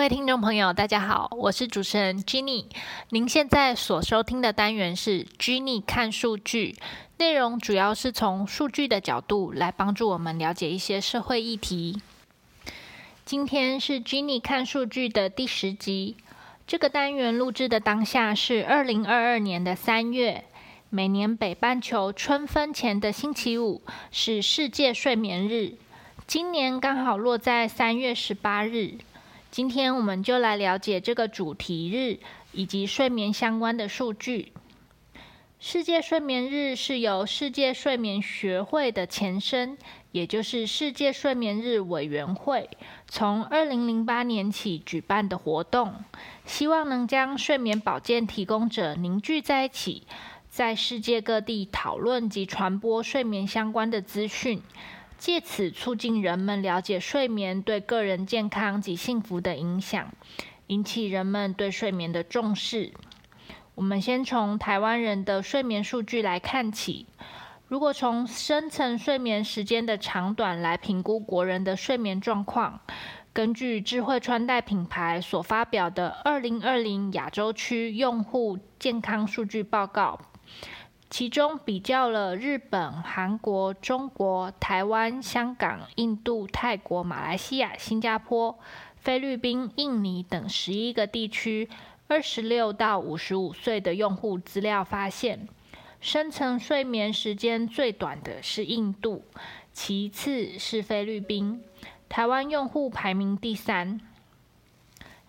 各位听众朋友，大家好，我是主持人 Jenny。您现在所收听的单元是 Jenny 看数据，内容主要是从数据的角度来帮助我们了解一些社会议题。今天是 Jenny 看数据的第十集。这个单元录制的当下是二零二二年的三月。每年北半球春分前的星期五是世界睡眠日，今年刚好落在三月十八日。今天我们就来了解这个主题日以及睡眠相关的数据。世界睡眠日是由世界睡眠学会的前身，也就是世界睡眠日委员会，从二零零八年起举办的活动，希望能将睡眠保健提供者凝聚在一起，在世界各地讨论及传播睡眠相关的资讯。借此促进人们了解睡眠对个人健康及幸福的影响，引起人们对睡眠的重视。我们先从台湾人的睡眠数据来看起。如果从深层睡眠时间的长短来评估国人的睡眠状况，根据智慧穿戴品牌所发表的《二零二零亚洲区用户健康数据报告》。其中比较了日本、韩国、中国、台湾、香港、印度、泰国、马来西亚、新加坡、菲律宾、印尼等十一个地区二十六到五十五岁的用户资料，发现深层睡眠时间最短的是印度，其次是菲律宾，台湾用户排名第三。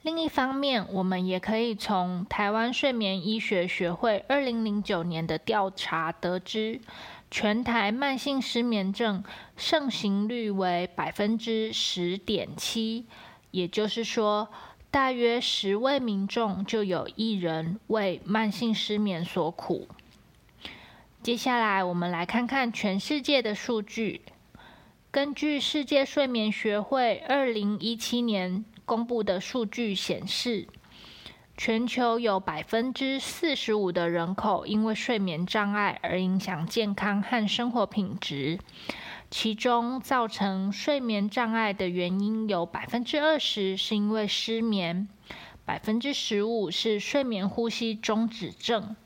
另一方面，我们也可以从台湾睡眠医学学会二零零九年的调查得知，全台慢性失眠症盛行率为百分之十点七，也就是说，大约十位民众就有一人为慢性失眠所苦。接下来，我们来看看全世界的数据。根据世界睡眠学会二零一七年。公布的数据显示，全球有百分之四十五的人口因为睡眠障碍而影响健康和生活品质。其中，造成睡眠障碍的原因有百分之二十是因为失眠，百分之十五是睡眠呼吸中止症，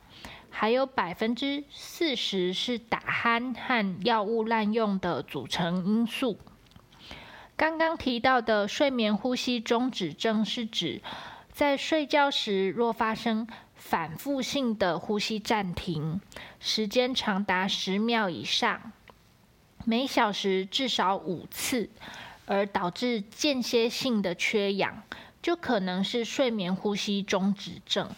还有百分之四十是打鼾和药物滥用的组成因素。刚刚提到的睡眠呼吸中止症，是指在睡觉时若发生反复性的呼吸暂停，时间长达十秒以上，每小时至少五次，而导致间歇性的缺氧，就可能是睡眠呼吸中止症。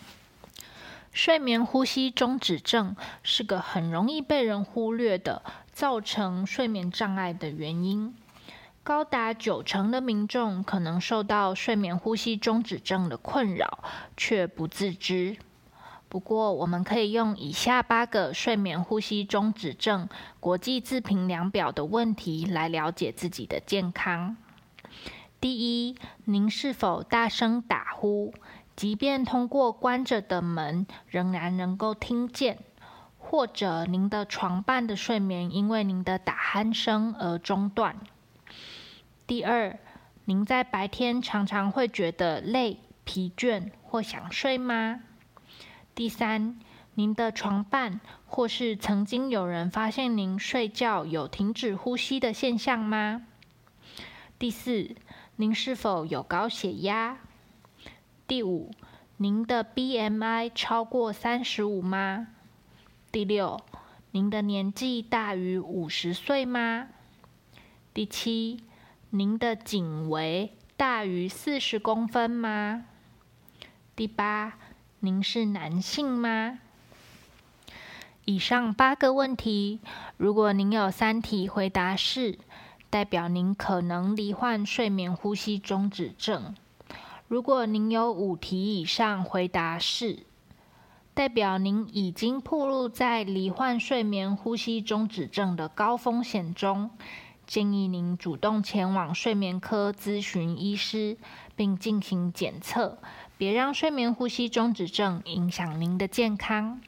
睡眠呼吸中止症是个很容易被人忽略的造成睡眠障碍的原因。高达九成的民众可能受到睡眠呼吸中止症的困扰，却不自知。不过，我们可以用以下八个睡眠呼吸中止症国际自评量表的问题来了解自己的健康。第一，您是否大声打呼，即便通过关着的门仍然能够听见？或者您的床伴的睡眠因为您的打鼾声而中断？第二，您在白天常常会觉得累、疲倦或想睡吗？第三，您的床伴或是曾经有人发现您睡觉有停止呼吸的现象吗？第四，您是否有高血压？第五，您的 BMI 超过三十五吗？第六，您的年纪大于五十岁吗？第七。您的颈围大于四十公分吗？第八，您是男性吗？以上八个问题，如果您有三题回答是，代表您可能罹患睡眠呼吸中止症；如果您有五题以上回答是，代表您已经暴露在罹患睡眠呼吸中止症的高风险中。建议您主动前往睡眠科咨询医师，并进行检测，别让睡眠呼吸中止症影响您的健康。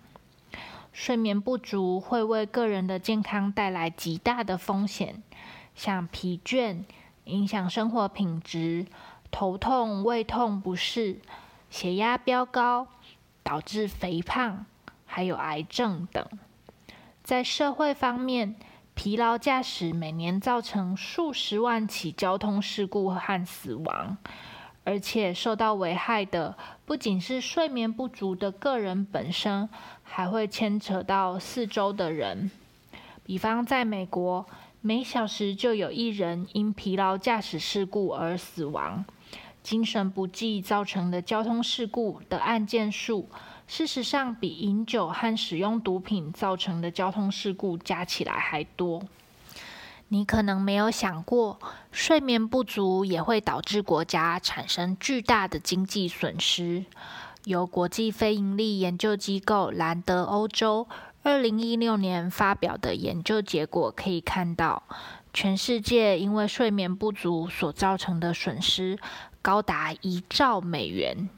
睡眠不足会为个人的健康带来极大的风险，像疲倦、影响生活品质、头痛、胃痛不适、血压飙高，导致肥胖，还有癌症等。在社会方面，疲劳驾驶每年造成数十万起交通事故和死亡，而且受到危害的不仅是睡眠不足的个人本身，还会牵扯到四周的人。比方在美国，每小时就有一人因疲劳驾驶事故而死亡。精神不济造成的交通事故的案件数，事实上比饮酒和使用毒品造成的交通事故加起来还多。你可能没有想过，睡眠不足也会导致国家产生巨大的经济损失。由国际非营利研究机构兰德欧洲二零一六年发表的研究结果可以看到，全世界因为睡眠不足所造成的损失。高达一兆美元。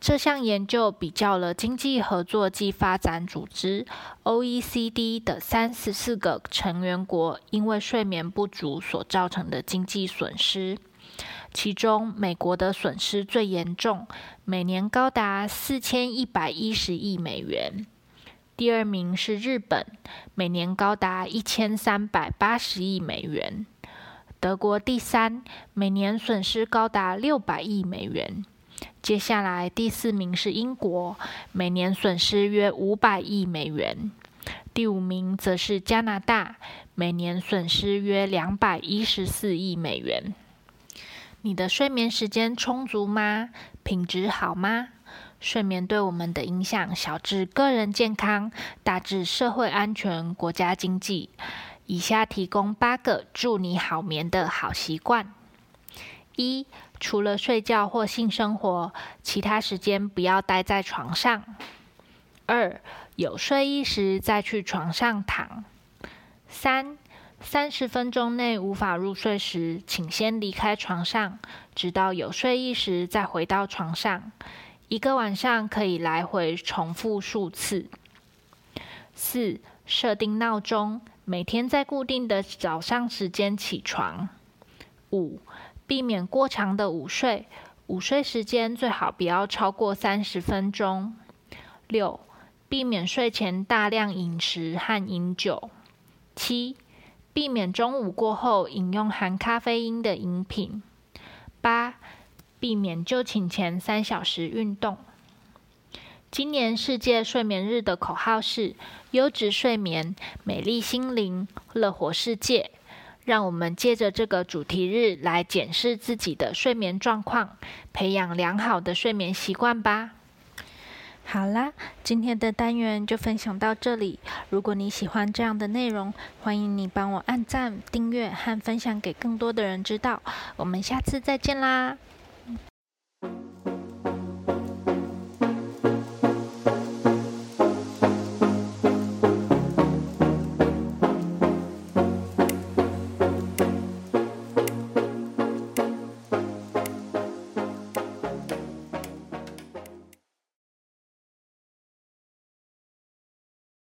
这项研究比较了经济合作暨发展组织 （OECD） 的三十四个成员国因为睡眠不足所造成的经济损失，其中美国的损失最严重，每年高达四千一百一十亿美元。第二名是日本，每年高达一千三百八十亿美元。德国第三，每年损失高达六百亿美元。接下来第四名是英国，每年损失约五百亿美元。第五名则是加拿大，每年损失约两百一十四亿美元。你的睡眠时间充足吗？品质好吗？睡眠对我们的影响，小至个人健康，大至社会安全、国家经济。以下提供八个助你好眠的好习惯：一、除了睡觉或性生活，其他时间不要待在床上；二、有睡意时再去床上躺；三、三十分钟内无法入睡时，请先离开床上，直到有睡意时再回到床上。一个晚上可以来回重复数次。四、设定闹钟。每天在固定的早上时间起床。五、避免过长的午睡，午睡时间最好不要超过三十分钟。六、避免睡前大量饮食和饮酒。七、避免中午过后饮用含咖啡因的饮品。八、避免就寝前三小时运动。今年世界睡眠日的口号是“优质睡眠，美丽心灵，乐活世界”。让我们借着这个主题日来检视自己的睡眠状况，培养良好的睡眠习惯吧。好啦，今天的单元就分享到这里。如果你喜欢这样的内容，欢迎你帮我按赞、订阅和分享给更多的人知道。我们下次再见啦！